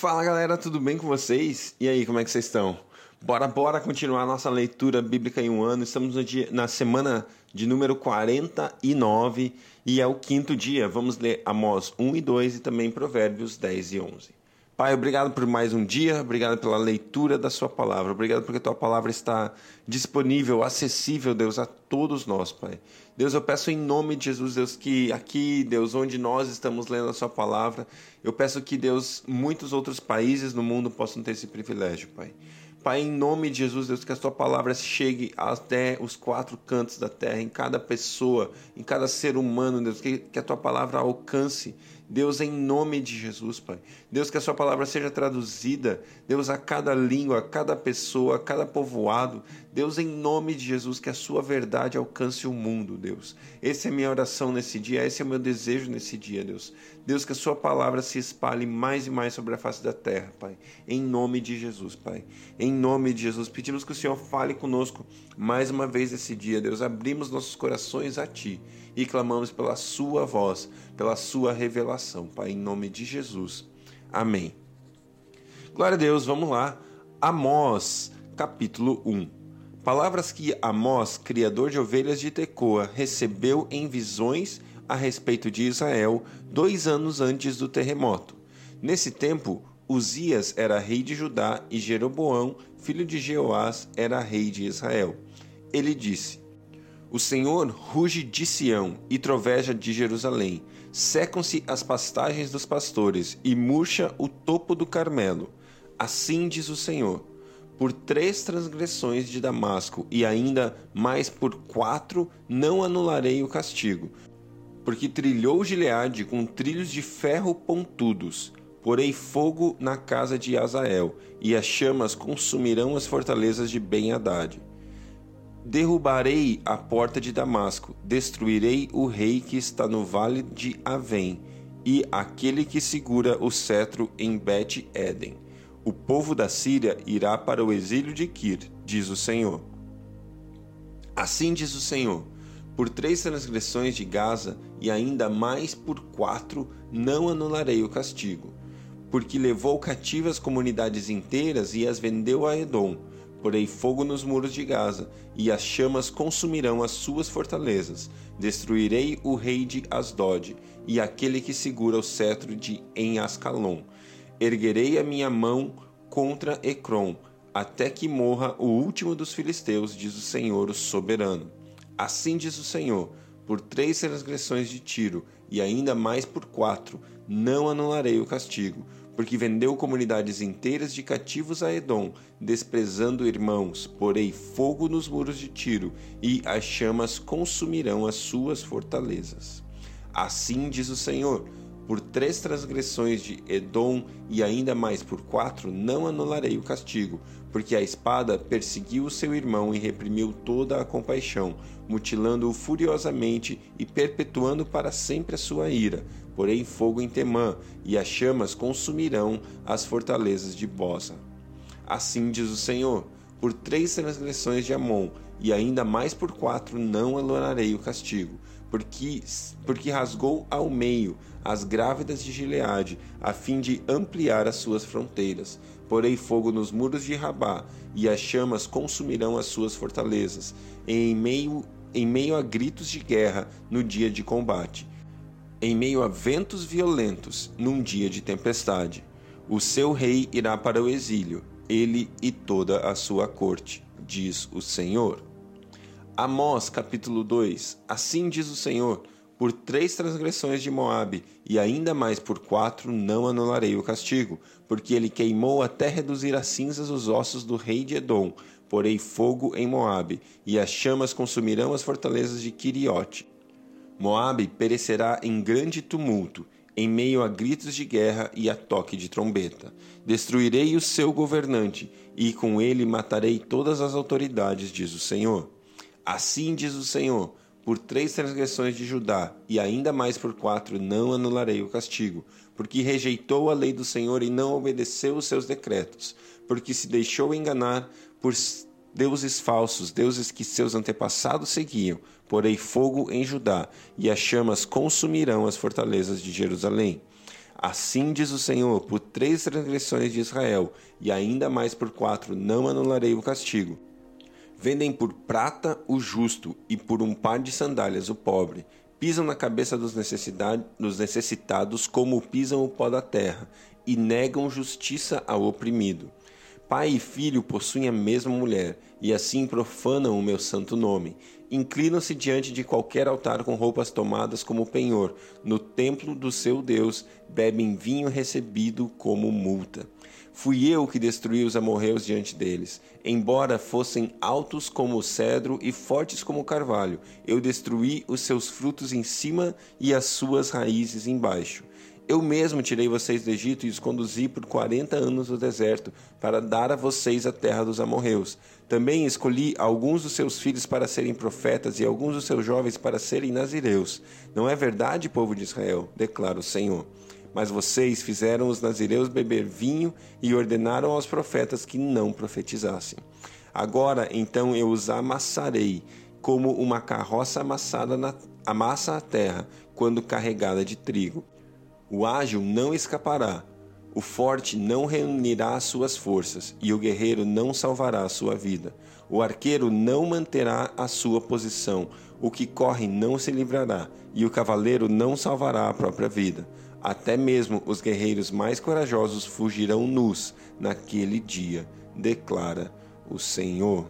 Fala galera, tudo bem com vocês? E aí, como é que vocês estão? Bora, bora continuar nossa leitura bíblica em um ano. Estamos dia, na semana de número 49 e é o quinto dia. Vamos ler Amós 1 e 2 e também Provérbios 10 e 11. Pai, obrigado por mais um dia, obrigado pela leitura da Sua palavra, obrigado porque Tua palavra está disponível, acessível, Deus, a todos nós, Pai. Deus, eu peço em nome de Jesus, Deus, que aqui, Deus, onde nós estamos lendo a Sua palavra, eu peço que, Deus, muitos outros países no mundo possam ter esse privilégio, Pai. Pai, em nome de Jesus, Deus, que a tua palavra chegue até os quatro cantos da terra, em cada pessoa, em cada ser humano, Deus, que, que a tua palavra alcance, Deus, em nome de Jesus, Pai. Deus, que a sua palavra seja traduzida, Deus, a cada língua, a cada pessoa, a cada povoado. Deus, em nome de Jesus, que a sua verdade alcance o mundo, Deus. Essa é a minha oração nesse dia, esse é o meu desejo nesse dia, Deus. Deus, que a sua palavra se espalhe mais e mais sobre a face da terra, Pai. Em nome de Jesus, Pai. Em nome de Jesus, pedimos que o Senhor fale conosco mais uma vez esse dia, Deus. Abrimos nossos corações a Ti e clamamos pela Sua voz, pela Sua revelação, Pai, em nome de Jesus. Amém. Glória a Deus, vamos lá. Amós, capítulo 1. Palavras que Amós, criador de ovelhas de Tecoa, recebeu em visões a respeito de Israel dois anos antes do terremoto. Nesse tempo, Uzias era rei de Judá e Jeroboão, filho de Jeoás, era rei de Israel. Ele disse: o Senhor ruge de Sião e troveja de Jerusalém. Secam-se as pastagens dos pastores e murcha o topo do Carmelo. Assim diz o Senhor: Por três transgressões de Damasco e ainda mais por quatro não anularei o castigo. Porque trilhou Gileade com trilhos de ferro pontudos. Porei fogo na casa de Azael, e as chamas consumirão as fortalezas de Ben-Hadad. Derrubarei a porta de Damasco, destruirei o rei que está no vale de Avém e aquele que segura o cetro em Bet-Eden. O povo da Síria irá para o exílio de Kir, diz o Senhor. Assim diz o Senhor: por três transgressões de Gaza e ainda mais por quatro não anularei o castigo, porque levou cativas comunidades inteiras e as vendeu a Edom Porei fogo nos muros de Gaza, e as chamas consumirão as suas fortalezas. Destruirei o rei de Asdod, e aquele que segura o cetro de em Ascalon. Erguerei a minha mão contra Ecrom, até que morra o último dos filisteus, diz o Senhor, o soberano. Assim diz o Senhor: por três transgressões de Tiro, e ainda mais por quatro, não anularei o castigo porque vendeu comunidades inteiras de cativos a Edom, desprezando irmãos, porei fogo nos muros de Tiro, e as chamas consumirão as suas fortalezas. Assim diz o Senhor: três transgressões de Edom e ainda mais por quatro, não anularei o castigo, porque a espada perseguiu o seu irmão e reprimiu toda a compaixão, mutilando-o furiosamente e perpetuando para sempre a sua ira. Porém, fogo em Temã, e as chamas consumirão as fortalezas de Bosa. Assim diz o Senhor: por três transgressões de Amon, e ainda mais por quatro, não anularei o castigo porque, porque rasgou ao meio as grávidas de Gileade, a fim de ampliar as suas fronteiras. Porei fogo nos muros de Rabá, e as chamas consumirão as suas fortalezas, em meio, em meio a gritos de guerra no dia de combate, em meio a ventos violentos num dia de tempestade. O seu rei irá para o exílio, ele e toda a sua corte, diz o Senhor. Amós capítulo 2 Assim diz o Senhor: Por três transgressões de Moabe, e ainda mais por quatro, não anularei o castigo, porque ele queimou até reduzir a cinzas os ossos do rei de Edom. Porei fogo em Moabe, e as chamas consumirão as fortalezas de Quiriote. Moabe perecerá em grande tumulto, em meio a gritos de guerra e a toque de trombeta. Destruirei o seu governante, e com ele matarei todas as autoridades, diz o Senhor. Assim diz o Senhor: por três transgressões de Judá, e ainda mais por quatro, não anularei o castigo, porque rejeitou a lei do Senhor e não obedeceu os seus decretos, porque se deixou enganar por deuses falsos, deuses que seus antepassados seguiam. Porei fogo em Judá, e as chamas consumirão as fortalezas de Jerusalém. Assim diz o Senhor: por três transgressões de Israel, e ainda mais por quatro, não anularei o castigo. Vendem por prata o justo, e por um par de sandálias o pobre. Pisam na cabeça dos, dos necessitados como pisam o pó da terra, e negam justiça ao oprimido. Pai e filho possuem a mesma mulher, e assim profanam o meu santo nome. Inclinam-se diante de qualquer altar com roupas tomadas como penhor. No templo do seu Deus, bebem vinho recebido como multa. Fui eu que destruí os amorreus diante deles. Embora fossem altos como o cedro e fortes como o carvalho, eu destruí os seus frutos em cima e as suas raízes embaixo. Eu mesmo tirei vocês do Egito e os conduzi por quarenta anos no deserto, para dar a vocês a terra dos amorreus. Também escolhi alguns dos seus filhos para serem profetas e alguns dos seus jovens para serem nazireus. Não é verdade, povo de Israel? declara o Senhor. Mas vocês fizeram os nazireus beber vinho e ordenaram aos profetas que não profetizassem. Agora, então, eu os amassarei, como uma carroça amassada na, amassa a terra, quando carregada de trigo. O ágil não escapará, o forte não reunirá as suas forças, e o guerreiro não salvará a sua vida. O arqueiro não manterá a sua posição, o que corre não se livrará, e o cavaleiro não salvará a própria vida. Até mesmo os guerreiros mais corajosos fugirão nus naquele dia, declara o Senhor.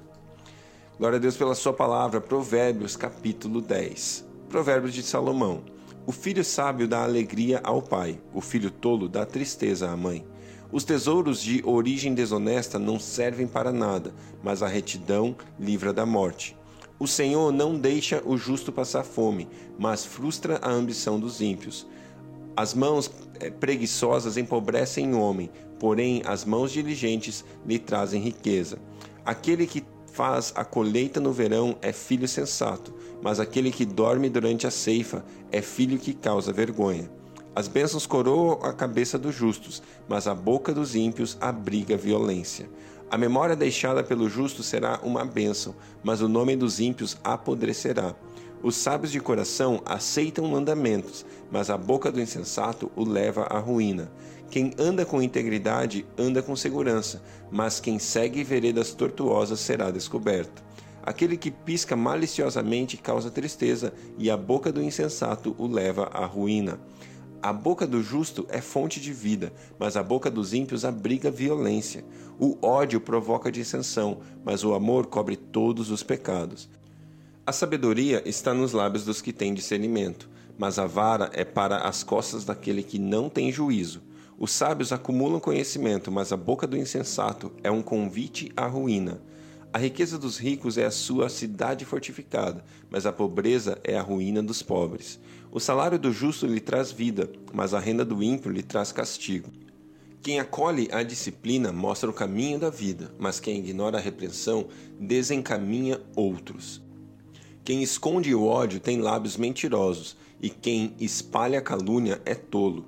Glória a Deus pela sua palavra, Provérbios capítulo 10. Provérbios de Salomão. O filho sábio dá alegria ao pai, o filho tolo dá tristeza à mãe. Os tesouros de origem desonesta não servem para nada, mas a retidão livra da morte. O Senhor não deixa o justo passar fome, mas frustra a ambição dos ímpios. As mãos eh, preguiçosas empobrecem o homem, porém as mãos diligentes lhe trazem riqueza. Aquele que faz a colheita no verão é filho sensato, mas aquele que dorme durante a ceifa é filho que causa vergonha. As bênçãos coroam a cabeça dos justos, mas a boca dos ímpios abriga violência. A memória deixada pelo justo será uma bênção, mas o nome dos ímpios apodrecerá. Os sábios de coração aceitam mandamentos, mas a boca do insensato o leva à ruína. Quem anda com integridade anda com segurança, mas quem segue veredas tortuosas será descoberto. Aquele que pisca maliciosamente causa tristeza, e a boca do insensato o leva à ruína. A boca do justo é fonte de vida, mas a boca dos ímpios abriga violência. O ódio provoca dissensão, mas o amor cobre todos os pecados. A sabedoria está nos lábios dos que têm discernimento, mas a vara é para as costas daquele que não tem juízo. Os sábios acumulam conhecimento, mas a boca do insensato é um convite à ruína. A riqueza dos ricos é a sua cidade fortificada, mas a pobreza é a ruína dos pobres. O salário do justo lhe traz vida, mas a renda do ímpio lhe traz castigo. Quem acolhe a disciplina mostra o caminho da vida, mas quem ignora a repreensão desencaminha outros. Quem esconde o ódio tem lábios mentirosos, e quem espalha calúnia é tolo.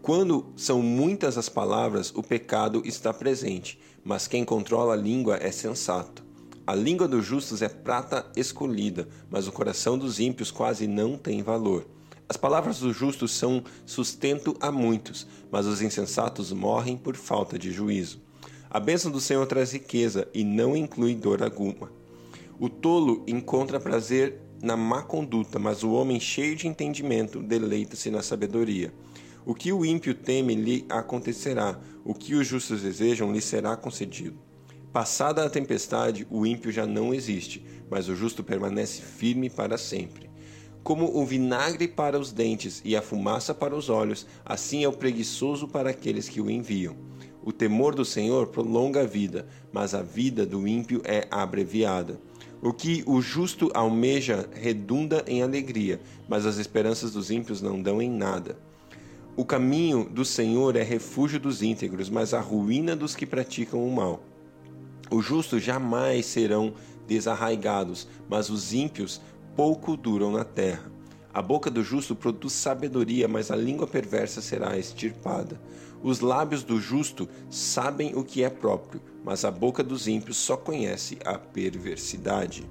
Quando são muitas as palavras, o pecado está presente, mas quem controla a língua é sensato. A língua dos justos é prata escolhida, mas o coração dos ímpios quase não tem valor. As palavras dos justos são sustento a muitos, mas os insensatos morrem por falta de juízo. A bênção do Senhor traz riqueza e não inclui dor alguma. O tolo encontra prazer na má conduta, mas o homem cheio de entendimento deleita-se na sabedoria. O que o ímpio teme lhe acontecerá, o que os justos desejam lhe será concedido. Passada a tempestade, o ímpio já não existe, mas o justo permanece firme para sempre. Como o vinagre para os dentes e a fumaça para os olhos, assim é o preguiçoso para aqueles que o enviam. O temor do Senhor prolonga a vida, mas a vida do ímpio é abreviada. O que o justo almeja redunda em alegria, mas as esperanças dos ímpios não dão em nada. O caminho do Senhor é refúgio dos íntegros, mas a ruína dos que praticam o mal. Os justos jamais serão desarraigados, mas os ímpios pouco duram na terra. A boca do justo produz sabedoria, mas a língua perversa será extirpada. Os lábios do justo sabem o que é próprio, mas a boca dos ímpios só conhece a perversidade.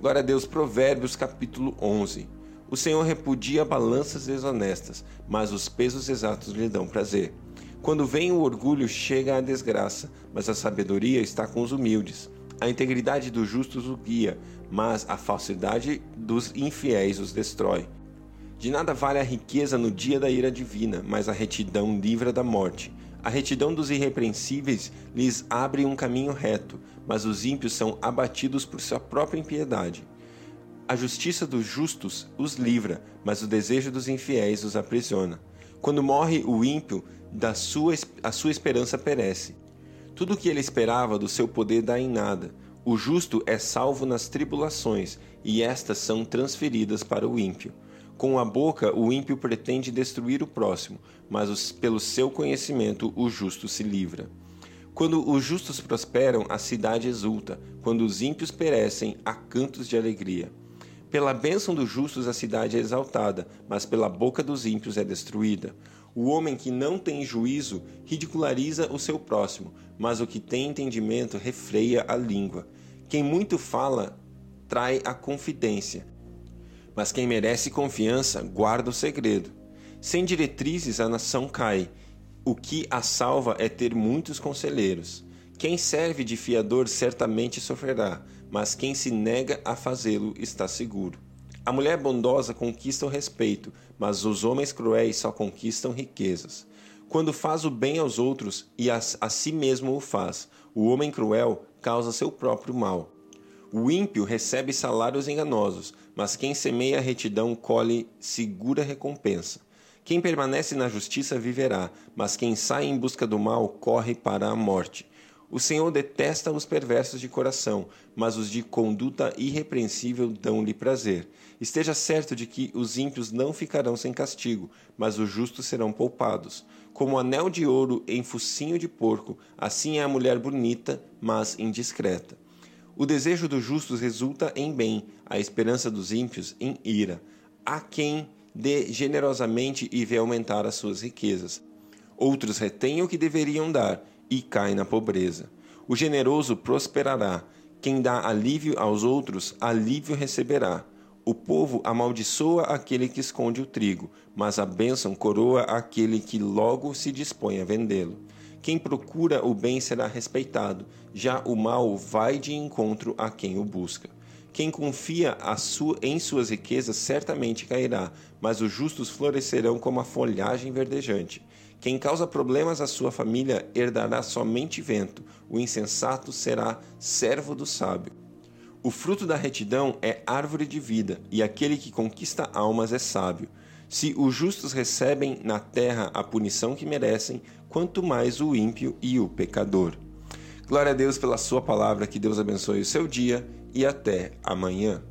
Glória a Deus, Provérbios capítulo 11. O Senhor repudia balanças desonestas, mas os pesos exatos lhe dão prazer. Quando vem o orgulho, chega a desgraça, mas a sabedoria está com os humildes. A integridade dos justos o guia, mas a falsidade dos infiéis os destrói. De nada vale a riqueza no dia da ira divina, mas a retidão livra da morte. A retidão dos irrepreensíveis lhes abre um caminho reto, mas os ímpios são abatidos por sua própria impiedade. A justiça dos justos os livra, mas o desejo dos infiéis os aprisiona. Quando morre o ímpio, da sua, a sua esperança perece. Tudo o que ele esperava do seu poder dá em nada. O justo é salvo nas tribulações, e estas são transferidas para o ímpio. Com a boca, o ímpio pretende destruir o próximo, mas pelo seu conhecimento o justo se livra. Quando os justos prosperam, a cidade exulta. Quando os ímpios perecem, há cantos de alegria. Pela bênção dos justos a cidade é exaltada, mas pela boca dos ímpios é destruída. O homem que não tem juízo ridiculariza o seu próximo, mas o que tem entendimento refreia a língua. Quem muito fala trai a confidência, mas quem merece confiança guarda o segredo. Sem diretrizes a nação cai. O que a salva é ter muitos conselheiros. Quem serve de fiador certamente sofrerá, mas quem se nega a fazê-lo está seguro. A mulher bondosa conquista o respeito, mas os homens cruéis só conquistam riquezas. Quando faz o bem aos outros e a, a si mesmo o faz, o homem cruel causa seu próprio mal. O ímpio recebe salários enganosos, mas quem semeia a retidão colhe segura recompensa. Quem permanece na justiça viverá, mas quem sai em busca do mal corre para a morte. O Senhor detesta os perversos de coração, mas os de conduta irrepreensível dão-lhe prazer. Esteja certo de que os ímpios não ficarão sem castigo, mas os justos serão poupados. Como anel de ouro em focinho de porco, assim é a mulher bonita, mas indiscreta. O desejo dos justos resulta em bem, a esperança dos ímpios em ira. Há quem dê generosamente e vê aumentar as suas riquezas. Outros retêm o que deveriam dar e cai na pobreza. O generoso prosperará. Quem dá alívio aos outros, alívio receberá. O povo amaldiçoa aquele que esconde o trigo, mas a bênção coroa aquele que logo se dispõe a vendê-lo. Quem procura o bem será respeitado, já o mal vai de encontro a quem o busca. Quem confia sua, em suas riquezas certamente cairá, mas os justos florescerão como a folhagem verdejante. Quem causa problemas à sua família herdará somente vento, o insensato será servo do sábio. O fruto da retidão é árvore de vida, e aquele que conquista almas é sábio. Se os justos recebem na terra a punição que merecem, quanto mais o ímpio e o pecador. Glória a Deus pela Sua palavra, que Deus abençoe o seu dia e até amanhã.